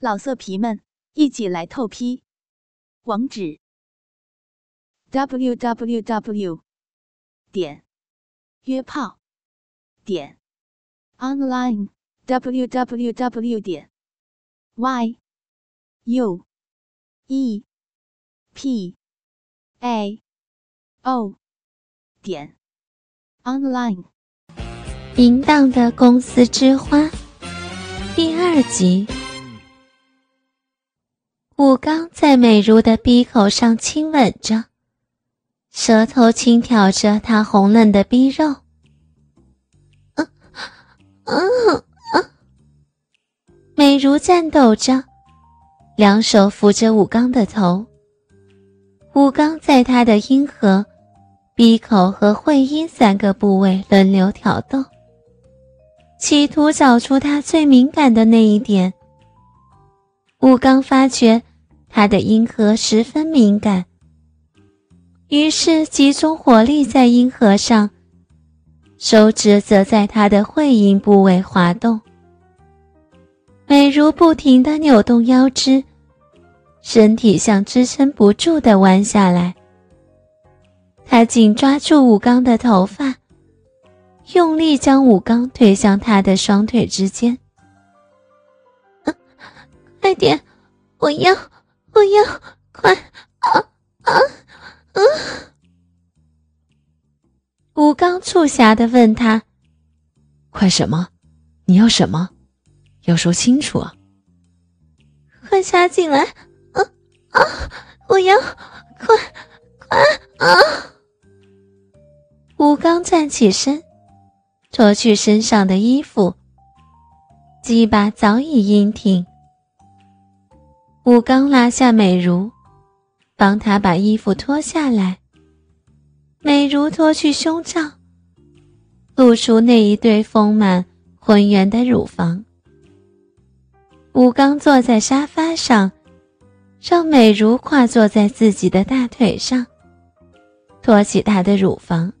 老色皮们，一起来透批！网址：w w w 点约炮点 online w w w 点 y u e p a o 点 online。淫荡的公司之花第二集。武刚在美如的鼻口上亲吻着，舌头轻挑着她红嫩的鼻肉。嗯嗯嗯，美如颤抖着，两手扶着武刚的头。武刚在她的阴核、鼻口和会阴三个部位轮流挑逗，企图找出她最敏感的那一点。武刚发觉。他的阴核十分敏感，于是集中火力在阴核上，手指则在他的会阴部位滑动。美如不停地扭动腰肢，身体像支撑不住地弯下来。他紧抓住武刚的头发，用力将武刚推向他的双腿之间。快点，我要！不要！快啊啊啊！武刚促狭的问他：“快什么？你要什么？要说清楚啊！”快插进来！啊啊！我要！快快啊！吴刚站起身，脱去身上的衣服，鸡巴早已硬挺。武刚拉下美如，帮她把衣服脱下来。美如脱去胸罩，露出那一对丰满浑圆的乳房。武刚坐在沙发上，让美如跨坐在自己的大腿上，托起她的乳房，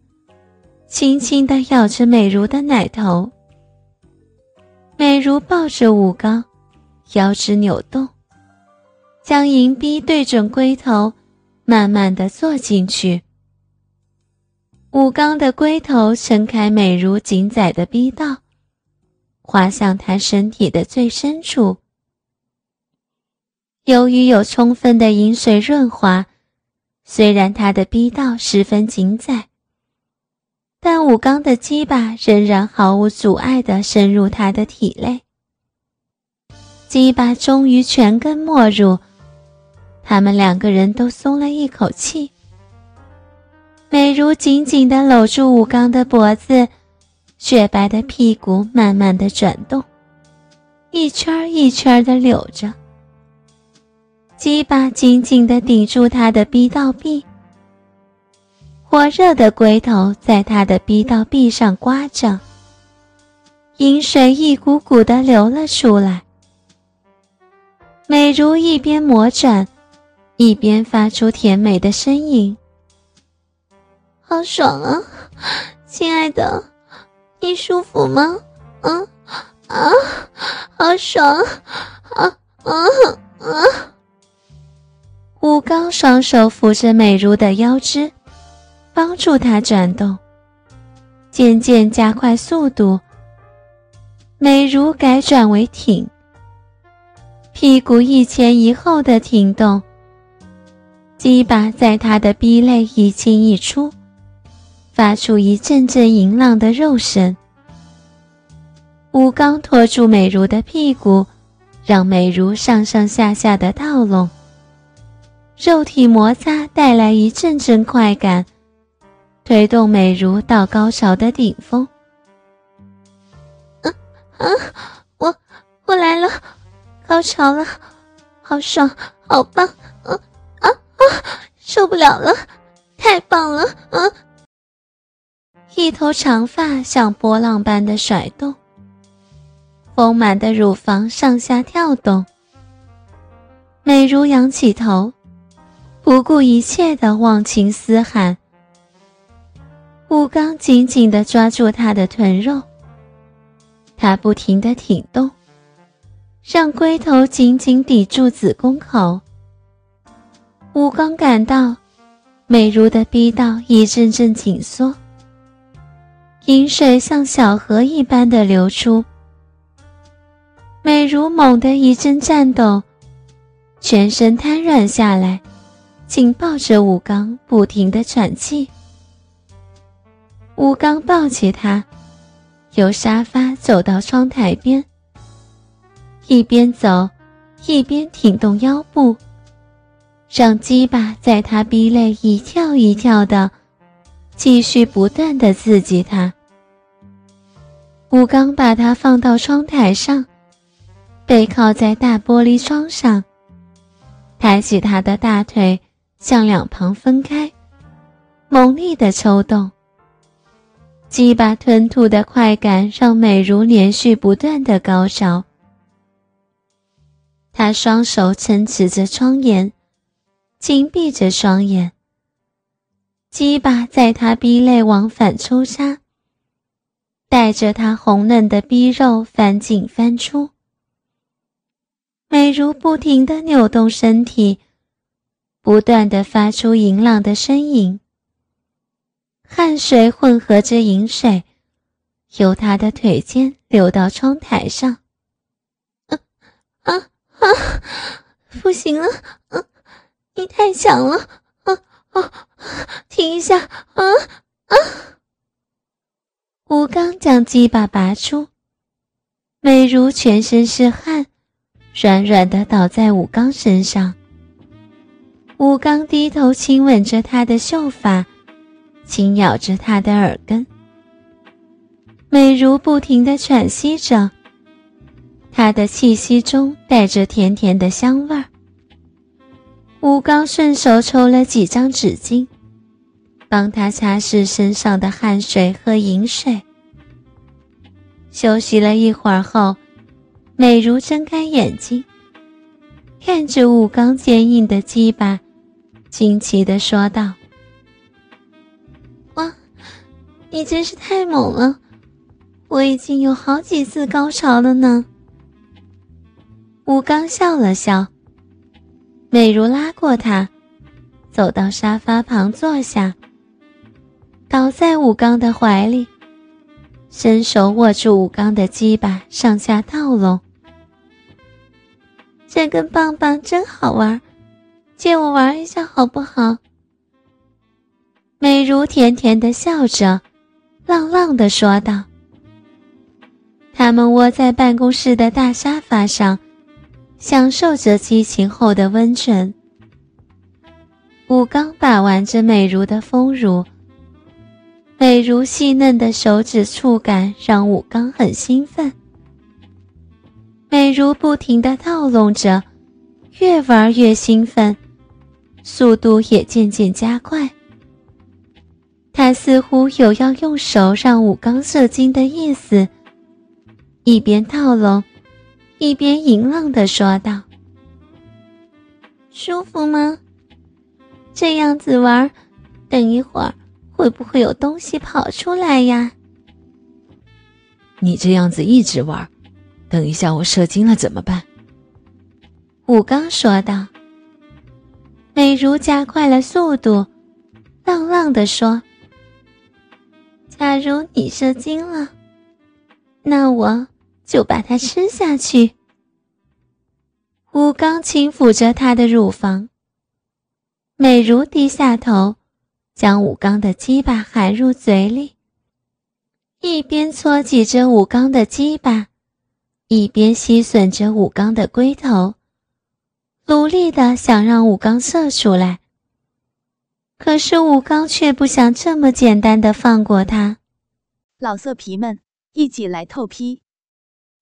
轻轻地咬着美如的奶头。美如抱着武刚，腰肢扭动。将银币对准龟头，慢慢的坐进去。武刚的龟头撑开美如紧仔的逼道，滑向他身体的最深处。由于有充分的饮水润滑，虽然他的逼道十分紧窄，但武刚的鸡巴仍然毫无阻碍地深入他的体内。鸡巴终于全根没入。他们两个人都松了一口气。美如紧紧地搂住武刚的脖子，雪白的屁股慢慢地转动，一圈一圈地扭着。鸡巴紧紧地顶住他的逼道壁，火热的龟头在他的逼道壁上刮着，饮水一股股地流了出来。美如一边磨转。一边发出甜美的呻吟，好爽啊，亲爱的，你舒服吗？嗯啊，好爽，啊啊啊！武刚双手扶着美如的腰肢，帮助她转动，渐渐加快速度。美如改转为挺，屁股一前一后的挺动。鸡巴在他的逼内一进一出，发出一阵阵淫浪的肉声。吴刚拖住美如的屁股，让美如上上下下的倒拢，肉体摩擦带来一阵阵快感，推动美如到高潮的顶峰。啊啊！我我来了，高潮了，好爽，好棒！啊，受不了了，太棒了！啊，一头长发像波浪般的甩动，丰满的乳房上下跳动。美如仰起头，不顾一切的忘情嘶喊。武刚紧紧的抓住她的臀肉，他不停的挺动，让龟头紧紧抵住子宫口。武刚感到美如的逼道一阵阵紧缩，饮水像小河一般的流出。美如猛地一阵颤抖，全身瘫软下来，紧抱着武刚，不停的喘气。武刚抱起她，由沙发走到窗台边，一边走，一边挺动腰部。让鸡巴在他逼内一跳一跳的，继续不断的刺激他。吴刚把他放到窗台上，背靠在大玻璃窗上，抬起他的大腿向两旁分开，猛力的抽动。鸡巴吞吐的快感让美如连续不断的高潮。他双手撑持着窗沿。紧闭着双眼，鸡巴在他逼内往返抽插，带着他红嫩的逼肉翻进翻出。美如不停的扭动身体，不断的发出淫浪的呻吟。汗水混合着饮水，由他的腿间流到窗台上。啊啊啊！不行了，啊！你太强了，啊啊！停一下，啊啊！吴刚将鸡巴拔出，美如全身是汗，软软的倒在武刚身上。武刚低头亲吻着她的秀发，轻咬着她的耳根。美如不停的喘息着，她的气息中带着甜甜的香味儿。吴刚顺手抽了几张纸巾，帮他擦拭身上的汗水和饮水。休息了一会儿后，美如睁开眼睛，看着吴刚坚硬的鸡巴，惊奇地说道：“哇，你真是太猛了！我已经有好几次高潮了呢。”吴刚笑了笑。美如拉过他，走到沙发旁坐下，倒在武刚的怀里，伸手握住武刚的鸡巴，上下套拢。这根棒棒真好玩，借我玩一下好不好？美如甜甜的笑着，浪浪的说道。他们窝在办公室的大沙发上。享受着激情后的温存，武刚把玩着美如的丰乳，美如细嫩的手指触感让武刚很兴奋。美如不停的套拢着，越玩越兴奋，速度也渐渐加快。他似乎有要用手让武刚射精的意思，一边套拢。一边淫浪的说道：“舒服吗？这样子玩，等一会儿会不会有东西跑出来呀？”你这样子一直玩，等一下我射精了怎么办？”武刚说道。美如加快了速度，浪浪的说：“假如你射精了，那我……”就把它吃下去。武刚轻抚着她的乳房，美如低下头，将武刚的鸡巴含入嘴里，一边搓挤着武刚的鸡巴，一边吸吮着武刚的龟头，努力的想让武刚射出来。可是武刚却不想这么简单的放过他。老色皮们，一起来透批！